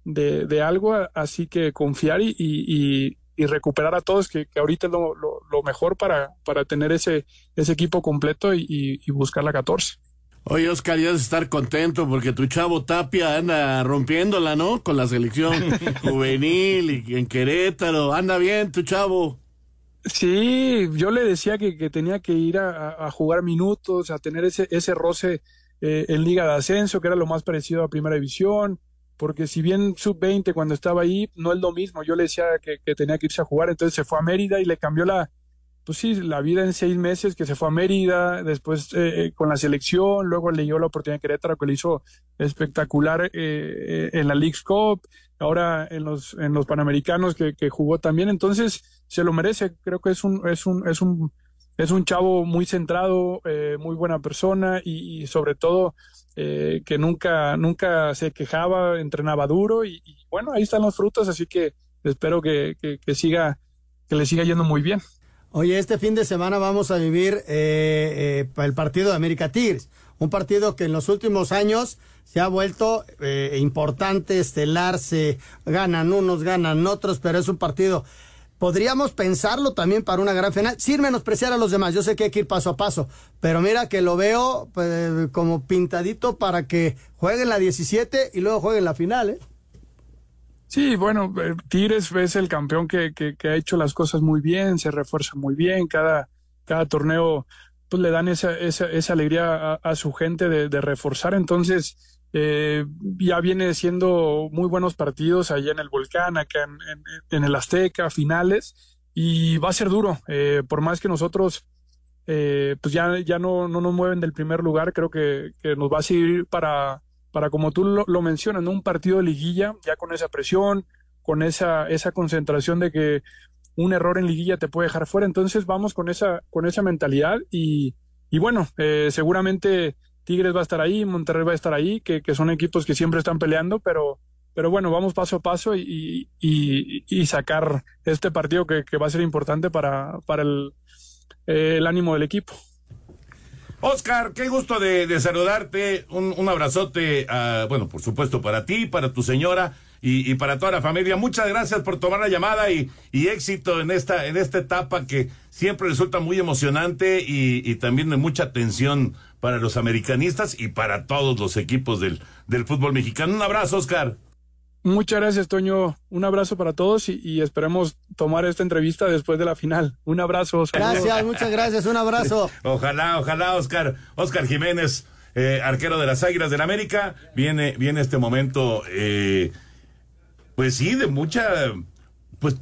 U: de, de algo, así que confiar y, y, y recuperar a todos, que, que ahorita es lo, lo, lo, mejor para, para tener ese, ese equipo completo y, y buscar la 14.
H: Oye, Oscar, ya de estar contento porque tu chavo Tapia anda rompiéndola, ¿no? Con la selección juvenil y en Querétaro. Anda bien tu chavo.
U: Sí, yo le decía que, que tenía que ir a, a, jugar minutos, a tener ese, ese roce eh, en Liga de Ascenso, que era lo más parecido a Primera División, porque si bien sub-20 cuando estaba ahí, no es lo mismo. Yo le decía que, tenía que irse a jugar, entonces se fue a Mérida y le cambió la, pues sí, la vida en seis meses, que se fue a Mérida, después eh, con la selección, luego le dio la oportunidad de Querétaro, que le hizo espectacular eh, en la League's Cup, ahora en los, en los Panamericanos que, que, jugó también, entonces se lo merece, creo que es un, es un, es un, es un chavo muy centrado, eh, muy buena persona y, y sobre todo eh, que nunca, nunca se quejaba, entrenaba duro y, bueno, ahí están los frutos, así que espero que, que, siga, que le siga yendo muy bien.
I: Oye, este fin de semana vamos a vivir eh, eh, el partido de América Tigres, un partido que en los últimos años se ha vuelto eh, importante, estelar, se ganan unos, ganan otros, pero es un partido. Podríamos pensarlo también para una gran final, sin menospreciar a los demás. Yo sé que hay que ir paso a paso, pero mira que lo veo pues, como pintadito para que jueguen la 17 y luego jueguen la final, ¿eh?
U: Sí, bueno, Tigres es el campeón que, que, que, ha hecho las cosas muy bien, se refuerza muy bien, cada, torneo pues le dan esa, esa, esa alegría a, su gente de reforzar, entonces eh, ya viene siendo muy buenos partidos allá en el Volcán, acá en, en, en el Azteca, finales, y va a ser duro, eh, por más que nosotros eh, pues ya, ya no, no nos mueven del primer lugar, creo que, que nos va a seguir para para como tú lo, lo mencionas, un partido de liguilla, ya con esa presión, con esa, esa concentración de que un error en liguilla te puede dejar fuera. Entonces vamos con esa, con esa mentalidad y, y bueno, eh, seguramente Tigres va a estar ahí, Monterrey va a estar ahí, que, que son equipos que siempre están peleando, pero, pero bueno, vamos paso a paso y, y, y sacar este partido que, que, va a ser importante para, para el, eh, el ánimo del equipo.
G: Oscar, qué gusto de, de saludarte. Un, un abrazote, uh, bueno, por supuesto, para ti, para tu señora y, y, para toda la familia. Muchas gracias por tomar la llamada y, y éxito en esta, en esta etapa que siempre resulta muy emocionante y, y, también de mucha tensión para los americanistas y para todos los equipos del, del fútbol mexicano. Un abrazo, Oscar.
U: Muchas gracias, Toño. Un abrazo para todos y, y esperemos tomar esta entrevista después de la final. Un abrazo. saludos.
I: Gracias, muchas gracias, un abrazo.
G: Ojalá, ojalá, Oscar, Oscar Jiménez, eh, arquero de las Águilas del América, viene, viene este momento, eh, pues sí, de mucha, pues,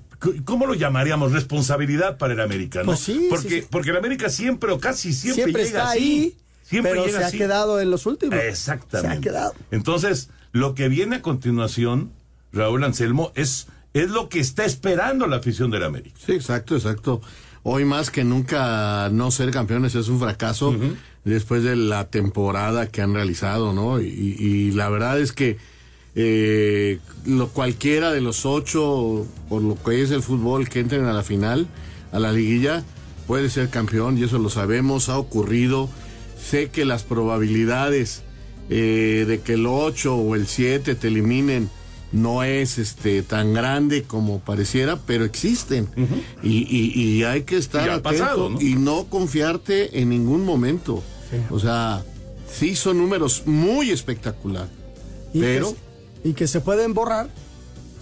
G: ¿cómo lo llamaríamos? Responsabilidad para el América, ¿no?
I: Pues sí,
G: porque,
I: sí, sí.
G: porque el América siempre o casi siempre,
I: Siempre
G: llega
I: está
G: así.
I: ahí,
G: Siempre
I: pero
G: llega
I: se ha quedado en los últimos.
G: Exactamente.
I: Se ha quedado.
G: Entonces, lo que viene a continuación, Raúl Anselmo, es, es lo que está esperando la afición del América.
H: Sí, exacto, exacto. Hoy más que nunca no ser campeones es un fracaso después de la temporada que han realizado, ¿no? Y, y la verdad es que eh, lo, cualquiera de los ocho, por lo que es el fútbol, que entren a la final, a la liguilla, puede ser campeón y eso lo sabemos, ha ocurrido. Sé que las probabilidades eh, de que el 8 o el 7 te eliminen no es este tan grande como pareciera, pero existen. y, y- y hay que estar
G: Y
H: atento
G: pasado, ¿no?
H: y no confiarte en ningún momento. O sea, sí son números muy espectacular.
I: Y
H: pero
I: y que se pueden borrar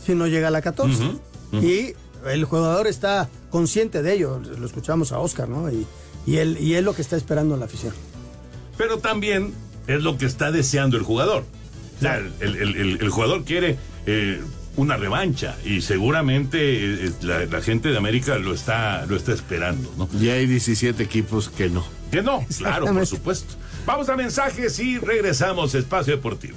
I: si no llega a la 14.
H: Ujú, ujú.
I: Y el jugador está consciente de ello. Lo escuchamos a Oscar, ¿no? Y, y, él, y es lo que está esperando la afición.
G: pero también es lo que está deseando el jugador. O sea, el, el- el- el jugador quiere eh, una revancha y seguramente eh, la, la gente de América lo está, lo está esperando, ¿no?
H: ya hay 17 equipos que no.
G: Que no, claro, por supuesto. Vamos a mensajes y regresamos a Espacio Deportivo.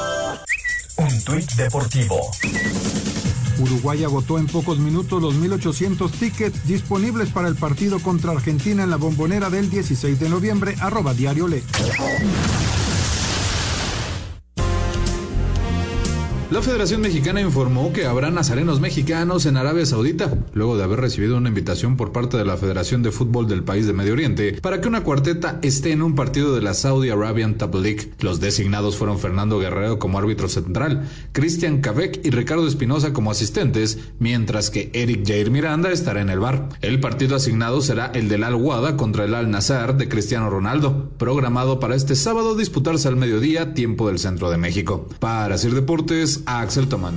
M: Un tuit deportivo.
B: Uruguay agotó en pocos minutos los 1.800 tickets disponibles para el partido contra Argentina en la bombonera del 16 de noviembre, arroba diario Le.
V: La Federación Mexicana informó que habrá nazarenos mexicanos en Arabia Saudita, luego de haber recibido una invitación por parte de la Federación de Fútbol del país de Medio Oriente para que una cuarteta esté en un partido de la Saudi Arabian Top League. Los designados fueron Fernando Guerrero como árbitro central, Cristian Cabec y Ricardo Espinosa como asistentes, mientras que Eric Jair Miranda estará en el bar. El partido asignado será el del Al Wada contra el Al Nazar de Cristiano Ronaldo, programado para este sábado disputarse al mediodía, tiempo del centro de México. Para Sir Deportes, Axel Tomán.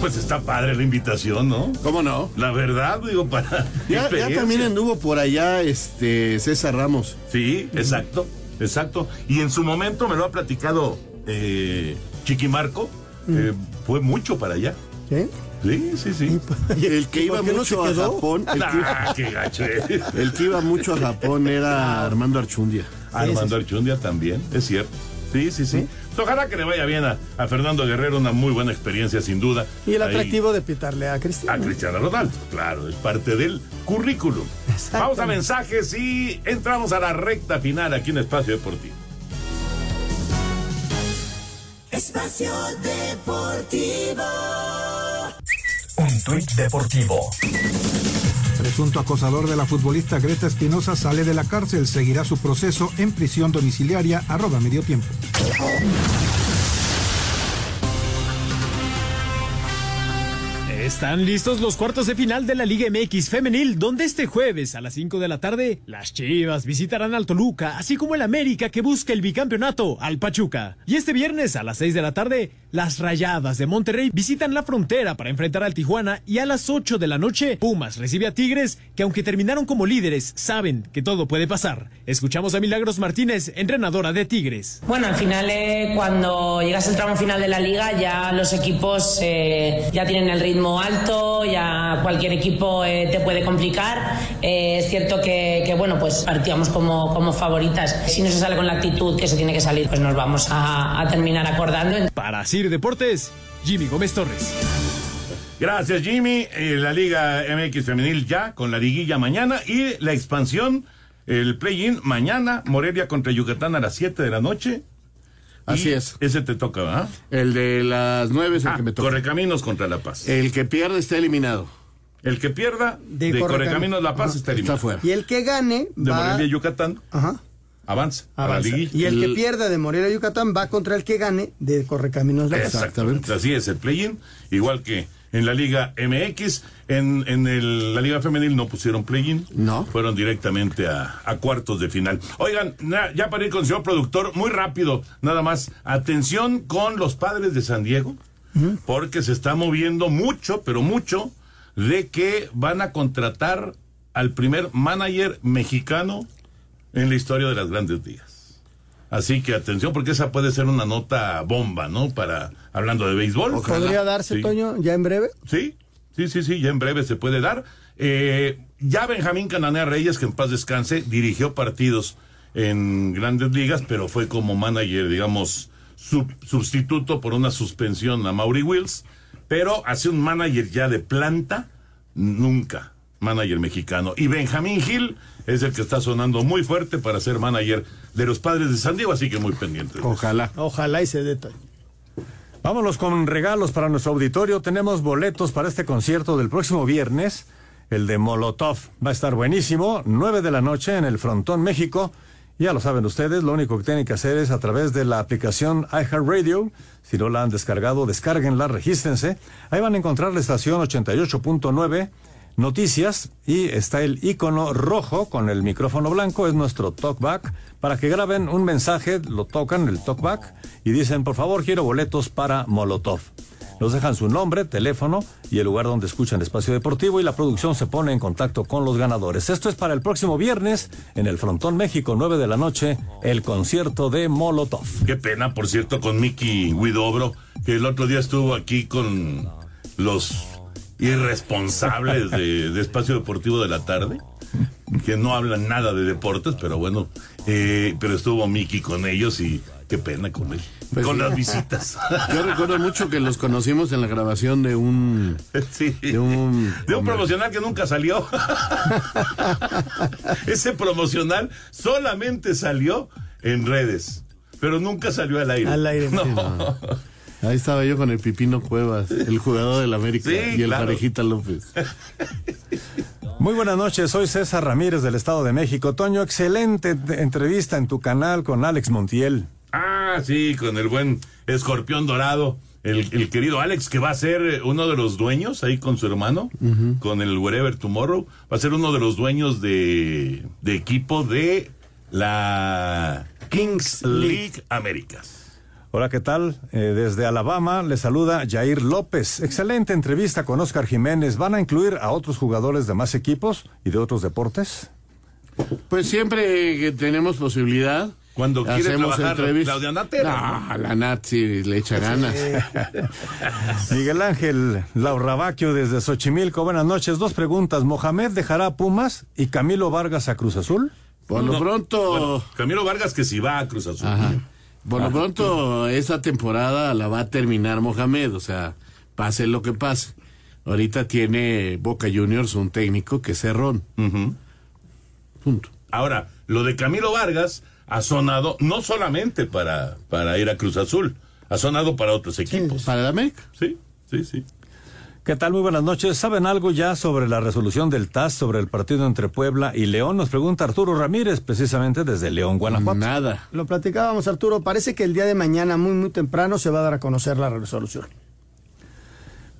G: Pues está padre la invitación, ¿no?
H: ¿Cómo no?
G: La verdad, digo, para.
H: Ya, también anduvo por allá este César Ramos.
G: Sí, exacto, exacto. Y en su momento me lo ha platicado eh, Chiquimarco, eh, fue mucho para allá.
I: ¿Sí?
G: Sí, sí, sí.
H: El que iba
I: no
H: mucho a? Japón, el
G: Ah,
H: que,
G: qué gacho eres.
H: el que iba mucho a Japón era Armando Archundia.
G: Armando Archundia también, es cierto. Sí, sí, sí. Ojalá que le vaya bien a, a Fernando Guerrero, una muy buena experiencia, sin duda.
I: Y el
G: Ahí
I: atractivo de pitarle a
G: A
I: Cristiano.
G: Cristiano Ronaldo, claro, es parte del currículum. Vamos a mensajes y entramos a la recta final aquí en Espacio Deportivo.
O: Espacio Deportivo.
M: Un tuit deportivo.
B: Presunto acosador de la futbolista Greta Espinosa sale de la cárcel. Seguirá su proceso en prisión domiciliaria, arroba medio tiempo.
W: Están listos los cuartos de final de la Liga MX Femenil, donde este jueves a las 5 de la tarde las Chivas visitarán al Toluca, así como el América que busca el bicampeonato al Pachuca. Y este viernes a las 6 de la tarde, las Rayadas de Monterrey visitan la frontera para enfrentar al Tijuana y a las 8 de la noche, Pumas recibe a Tigres, que aunque terminaron como líderes, saben que todo puede pasar. Escuchamos a Milagros Martínez, entrenadora de Tigres.
X: Bueno, al final, eh, cuando llegas al tramo final de la liga, ya los equipos eh, ya tienen el ritmo alto, ya cualquier equipo eh, te puede complicar. Eh, es cierto que, que, bueno, pues partíamos como, como favoritas. Si no se sale con la actitud que se tiene que salir, pues nos vamos a, a terminar acordando.
W: Para Sir Deportes, Jimmy Gómez Torres.
G: Gracias, Jimmy. Eh, la Liga MX Femenil ya, con la liguilla mañana y la expansión, el play-in mañana, Morelia contra Yucatán a las 7 de la noche.
H: Así
G: Y
H: es.
G: Ese te toca, ¿verdad?
H: El de las nueve es el
G: Ah,
H: que me toca.
G: Correcaminos contra La Paz.
H: El que pierde está eliminado.
G: El que pierda de,
I: De
G: Correcaminos La Paz está eliminado.
H: Está fuera.
I: Y el que gane
G: De
I: va
G: Morelia Yucatán
I: Ajá,
G: avanza, a la.
I: Y el que pierda de Morelia Yucatán va contra el que gane de Correcaminos La Paz.
G: Exactamente. Así es el play-in, igual que en la Liga MX. En, en el- la Liga Femenil no pusieron play-in.
H: No.
G: Fueron directamente a, a cuartos de final. Oigan, na- ya para ir con el señor productor, muy rápido, nada más. Atención con los padres de San Diego, porque se está moviendo mucho, pero mucho, de que van a contratar al primer manager mexicano en la historia de las grandes ligas. Así que atención, porque esa puede ser una nota bomba, ¿no? Para, hablando de béisbol.
I: ¿Podría darse,
G: Sí.
I: Toño, ya en breve?
G: Sí, sí, sí, sí, ya en breve se puede dar. Eh, ya Benjamín Cananea Reyes, que en paz descanse, dirigió partidos en grandes ligas, pero fue como manager, digamos, sub- sustituto por una suspensión a Maury Wills. Pero hace un manager ya de planta, nunca manager mexicano. Y Benjamín Gil es el que está sonando muy fuerte para ser manager de los padres de San Diego, así que muy pendiente.
H: Ojalá.
I: Ojalá y se dé.
R: Vámonos con regalos para nuestro auditorio. Tenemos boletos para este concierto del próximo viernes, el de Molotov. Va a estar buenísimo, 9 de la noche en el Frontón México. Ya lo saben ustedes, lo único que tienen que hacer es a través de la aplicación iHeartRadio. Si no la han descargado, descárguenla, regístrense. Ahí van a encontrar la estación 88.9 noticias y está el icono rojo con el micrófono blanco, es nuestro talkback, para que graben un mensaje, lo tocan el talkback y dicen, por favor, quiero boletos para Molotov. Nos dejan su nombre, teléfono y el lugar donde escuchan Espacio Deportivo y la producción se pone en contacto con los ganadores. Esto es para el próximo viernes en el Frontón México, 9 de la noche, el concierto de Molotov.
G: Qué pena, por cierto, con Mickey Widobro, que el otro día estuvo aquí con los irresponsables de, de Espacio Deportivo de la tarde, que no hablan nada de deportes, pero bueno, eh, pero estuvo Mickey con ellos y qué pena con él,
H: Pues
G: con
H: sí.
G: las visitas.
H: Yo recuerdo mucho que los conocimos en la grabación de un.
G: Sí.
H: De un.
G: De un promocional que nunca salió. Ese promocional solamente salió en redes, pero nunca salió al aire.
I: Al aire,
G: No.
I: sí,
H: Ahí estaba yo con el Pipino Cuevas, el jugador del América,
G: Sí,
H: y el
G: claro.
H: Parejita López.
R: Muy buenas noches, soy César Ramírez del Estado de México. Toño, excelente te- entrevista en tu canal con Alex Montiel.
G: Ah, sí, con el buen escorpión dorado. El, el querido Alex, que va a ser eh, uno de los dueños ahí con su hermano, con el Wherever Tomorrow, va a ser uno de los dueños de, de equipo de la Kings League Américas.
R: Hola, ¿qué tal? Eh, desde Alabama le saluda Jair López. Excelente entrevista con Oscar Jiménez. ¿Van a incluir a otros jugadores de más equipos y de otros deportes?
H: Pues siempre que tenemos posibilidad.
G: Cuando quiere
H: hacemos
G: trabajar
H: entrevistas.
G: Claudia Natera,
H: Ah, la Nat sí le echa ganas.
R: Miguel Ángel Laurrabaquio desde Xochimilco. Buenas noches. Dos preguntas. ¿Mohamed dejará a Pumas y Camilo Vargas a Cruz Azul?
H: Por lo
G: No,
H: pronto.
G: bueno, Camilo Vargas que si va a Cruz Azul.
H: Ajá. Por lo pronto, esa temporada la va a terminar Mohamed, o sea, pase lo que pase. Ahorita tiene Boca Juniors un técnico que es Cerrón. Punto.
G: Ahora, lo de Camilo Vargas ha sonado no solamente para, para ir a Cruz Azul, ha sonado para otros equipos.
H: Para el América.
G: Sí, sí, sí.
R: ¿Qué tal? Muy buenas noches. ¿Saben algo ya sobre la resolución del TAS sobre el partido entre Puebla y León? Nos pregunta Arturo Ramírez, precisamente desde León, Guanajuato.
H: Nada.
I: Lo platicábamos, Arturo. Parece que el día de mañana, muy, muy temprano, se va a dar a conocer la resolución.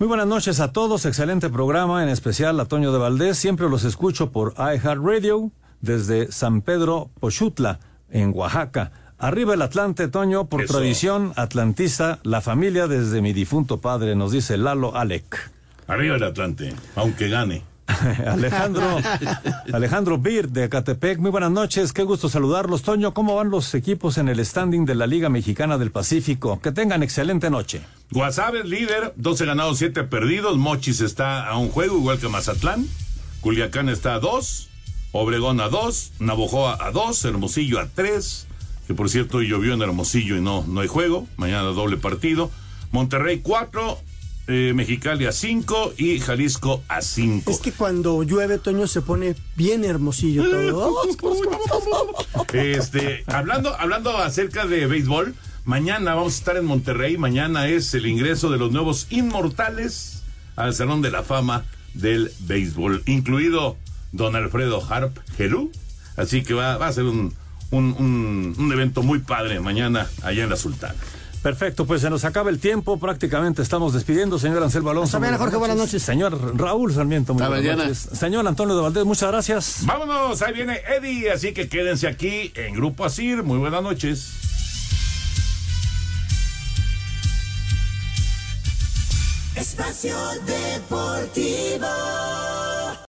R: Muy buenas noches a todos, excelente programa, en especial a Toño de Valdés. Siempre los escucho por iHeartRadio desde San Pedro Pochutla, en Oaxaca. Arriba el Atlante, Toño, por
G: Eso.
R: tradición atlantista, la familia desde mi difunto padre, nos dice Lalo Alec.
G: Arriba el Atlante, aunque gane.
R: Alejandro, Alejandro Bir de Catepec, muy buenas noches, qué gusto saludarlos. Toño, ¿cómo van los equipos en el standing de la Liga Mexicana del Pacífico? Que tengan excelente noche.
G: Guasave líder, 12 ganados, 7 perdidos. Mochis está a un juego, igual que Mazatlán. Culiacán está a 2. Obregón a 2. Navojoa a 2. Hermosillo a 3. Que por cierto hoy llovió en Hermosillo y no, no hay juego. Mañana doble partido. Monterrey 4. Eh, Mexicali a 5. Y Jalisco a 5.
I: Es que cuando llueve, Toño, se pone bien hermosillo todo.
G: Este, hablando, hablando acerca de béisbol, Mañana vamos a estar en Monterrey. Mañana es el ingreso de los nuevos inmortales al Salón de la Fama del Béisbol, incluido don Alfredo Harp Gelú. Así que va, va a ser un, un, un, un evento muy padre mañana allá en la Sultana.
R: Perfecto, pues se nos acaba el tiempo, prácticamente estamos despidiendo, señor Anselmo Alonso.
I: Hasta mañana, Jorge, buenas noches.
R: Señor Raúl Sarmiento, muy
H: Hasta
R: buenas
H: mañana.
R: noches. Señor Antonio de Valdés, muchas gracias.
G: Vámonos, ahí viene Eddie, así que quédense aquí en Grupo Asir. Muy buenas noches.
O: Espacio Deportivo.